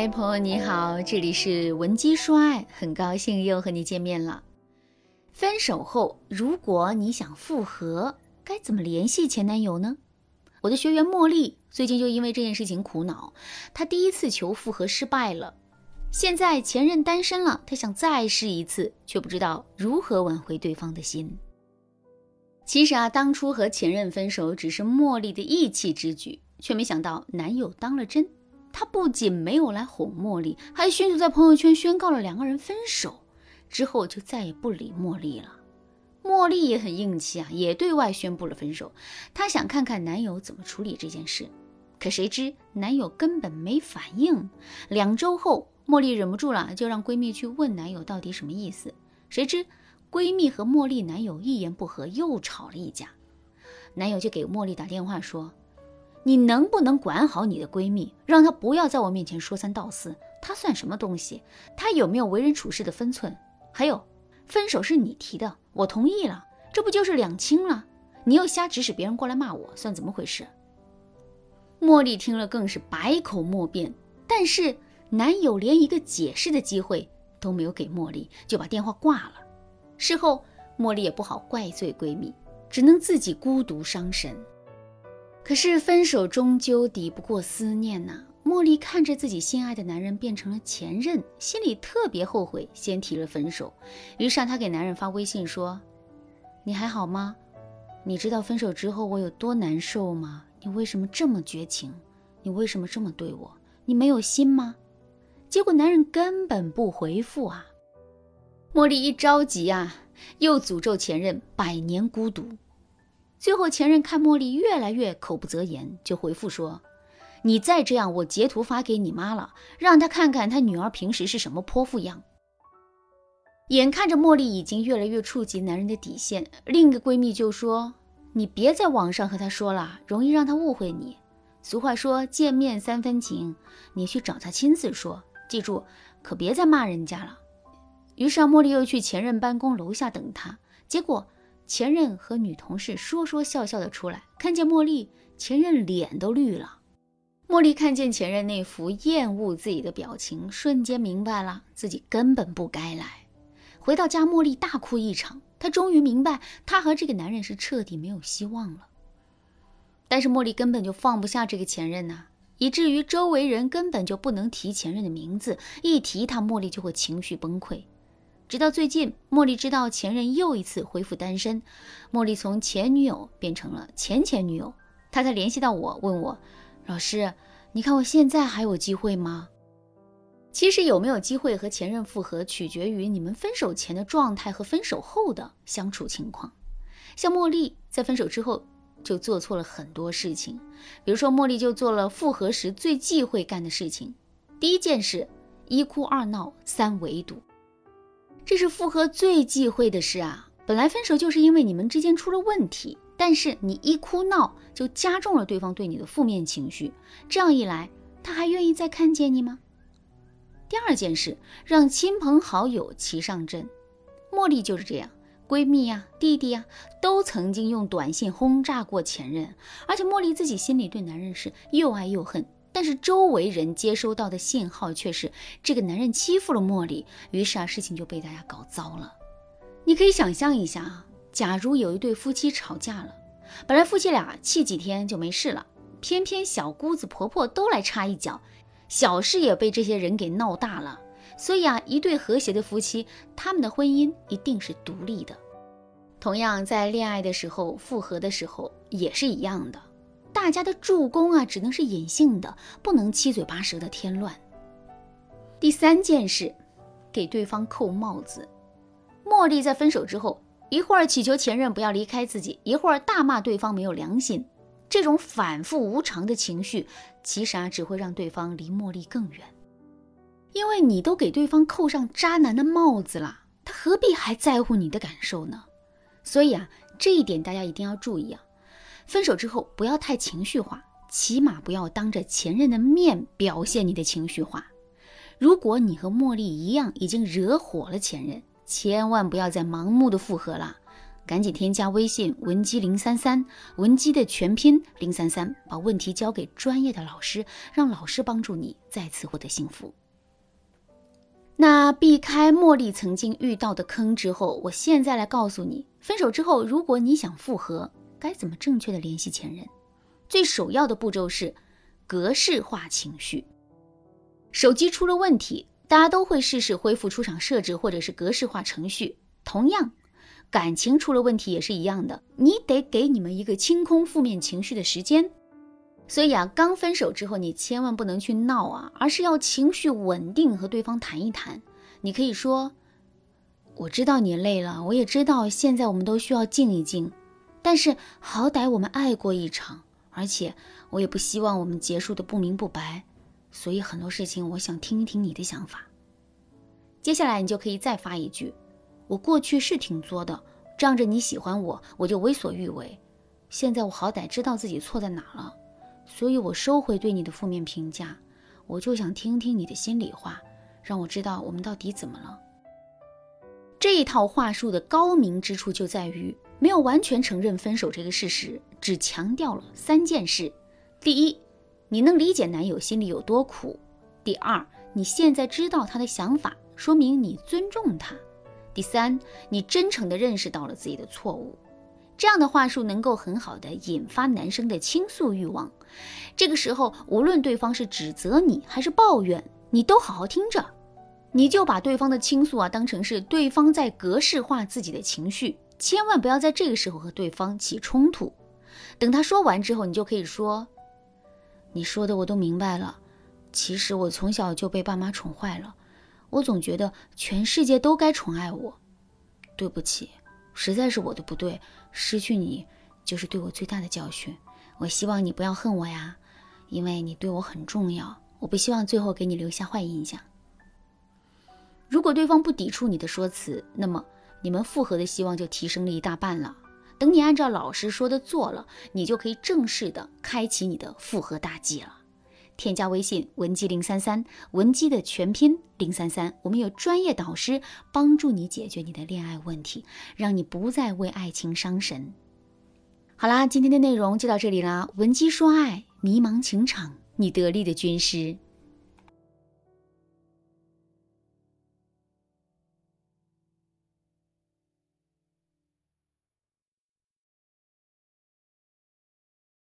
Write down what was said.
嗨，朋友你好，这里是文姬说爱，很高兴又和你见面了。分手后，如果你想复合，该怎么联系前男友呢？我的学员茉莉最近就因为这件事情苦恼，她第一次求复合失败了，现在前任单身了，她想再试一次，却不知道如何挽回对方的心。其实啊，当初和前任分手只是茉莉的义气之举，却没想到男友当了真。他不仅没有来哄茉莉，还迅速在朋友圈宣告了两个人分手，之后就再也不理茉莉了。茉莉也很硬气啊，也对外宣布了分手。她想看看男友怎么处理这件事，可谁知男友根本没反应。两周后，茉莉忍不住了，就让闺蜜去问男友到底什么意思。谁知闺蜜和茉莉男友一言不合，又吵了一架。男友就给茉莉打电话说。你能不能管好你的闺蜜，让她不要在我面前说三道四？她算什么东西？她有没有为人处事的分寸？还有，分手是你提的，我同意了，这不就是两清了？你又瞎指使别人过来骂我，算怎么回事？茉莉听了更是百口莫辩，但是男友连一个解释的机会都没有给茉莉，就把电话挂了。事后，茉莉也不好怪罪闺蜜，只能自己孤独伤神。可是分手终究抵不过思念呐。茉莉看着自己心爱的男人变成了前任，心里特别后悔，先提了分手。于是她给男人发微信说：“你还好吗？你知道分手之后我有多难受吗？你为什么这么绝情？你为什么这么对我？你没有心吗？”结果男人根本不回复啊。茉莉一着急啊，又诅咒前任百年孤独。最后，前任看茉莉越来越口不择言，就回复说：“你再这样，我截图发给你妈了，让她看看她女儿平时是什么泼妇样。”眼看着茉莉已经越来越触及男人的底线，另一个闺蜜就说：“你别在网上和他说了，容易让他误会你。俗话说见面三分情，你去找他亲自说，记住，可别再骂人家了。”于是啊，茉莉又去前任办公楼下等他，结果。前任和女同事说说笑笑的出来，看见茉莉，前任脸都绿了。茉莉看见前任那副厌恶自己的表情，瞬间明白了自己根本不该来。回到家，茉莉大哭一场。她终于明白，她和这个男人是彻底没有希望了。但是茉莉根本就放不下这个前任呐，以至于周围人根本就不能提前任的名字，一提他，茉莉就会情绪崩溃。直到最近，茉莉知道前任又一次恢复单身，茉莉从前女友变成了前前女友，她才联系到我，问我：“老师，你看我现在还有机会吗？”其实有没有机会和前任复合，取决于你们分手前的状态和分手后的相处情况。像茉莉在分手之后就做错了很多事情，比如说茉莉就做了复合时最忌讳干的事情。第一件事，一哭二闹三围堵。这是复合最忌讳的事啊！本来分手就是因为你们之间出了问题，但是你一哭闹就加重了对方对你的负面情绪，这样一来，他还愿意再看见你吗？第二件事，让亲朋好友齐上阵。茉莉就是这样，闺蜜呀、弟弟呀，都曾经用短信轰炸过前任，而且茉莉自己心里对男人是又爱又恨。但是周围人接收到的信号却是这个男人欺负了茉莉，于是啊，事情就被大家搞糟了。你可以想象一下啊，假如有一对夫妻吵架了，本来夫妻俩气几天就没事了，偏偏小姑子婆婆都来插一脚，小事也被这些人给闹大了。所以啊，一对和谐的夫妻，他们的婚姻一定是独立的。同样，在恋爱的时候，复合的时候也是一样的。大家的助攻啊，只能是隐性的，不能七嘴八舌的添乱。第三件事，给对方扣帽子。茉莉在分手之后，一会儿祈求前任不要离开自己，一会儿大骂对方没有良心。这种反复无常的情绪，其实啊，只会让对方离茉莉更远。因为你都给对方扣上渣男的帽子了，他何必还在乎你的感受呢？所以啊，这一点大家一定要注意啊。分手之后不要太情绪化，起码不要当着前任的面表现你的情绪化。如果你和茉莉一样已经惹火了前任，千万不要再盲目的复合了，赶紧添加微信文姬零三三，文姬的全拼零三三，把问题交给专业的老师，让老师帮助你再次获得幸福。那避开茉莉曾经遇到的坑之后，我现在来告诉你，分手之后，如果你想复合，该怎么正确的联系前任？最首要的步骤是格式化情绪。手机出了问题，大家都会试试恢复出厂设置或者是格式化程序。同样，感情出了问题也是一样的，你得给你们一个清空负面情绪的时间。所以啊，刚分手之后，你千万不能去闹啊，而是要情绪稳定，和对方谈一谈。你可以说：“我知道你累了，我也知道现在我们都需要静一静，但是好歹我们爱过一场，而且我也不希望我们结束的不明不白，所以很多事情我想听一听你的想法。”接下来你就可以再发一句：“我过去是挺作的，仗着你喜欢我，我就为所欲为。现在我好歹知道自己错在哪了。”所以，我收回对你的负面评价，我就想听听你的心里话，让我知道我们到底怎么了。这一套话术的高明之处就在于没有完全承认分手这个事实，只强调了三件事：第一，你能理解男友心里有多苦；第二，你现在知道他的想法，说明你尊重他；第三，你真诚地认识到了自己的错误。这样的话术能够很好的引发男生的倾诉欲望。这个时候，无论对方是指责你还是抱怨，你都好好听着。你就把对方的倾诉啊当成是对方在格式化自己的情绪，千万不要在这个时候和对方起冲突。等他说完之后，你就可以说：“你说的我都明白了。其实我从小就被爸妈宠坏了，我总觉得全世界都该宠爱我。对不起。”实在是我的不对，失去你就是对我最大的教训。我希望你不要恨我呀，因为你对我很重要。我不希望最后给你留下坏印象。如果对方不抵触你的说辞，那么你们复合的希望就提升了一大半了。等你按照老师说的做了，你就可以正式的开启你的复合大计了。添加微信文姬零三三，文姬的全拼零三三，我们有专业导师帮助你解决你的恋爱问题，让你不再为爱情伤神。好啦，今天的内容就到这里啦，文姬说爱，迷茫情场，你得力的军师。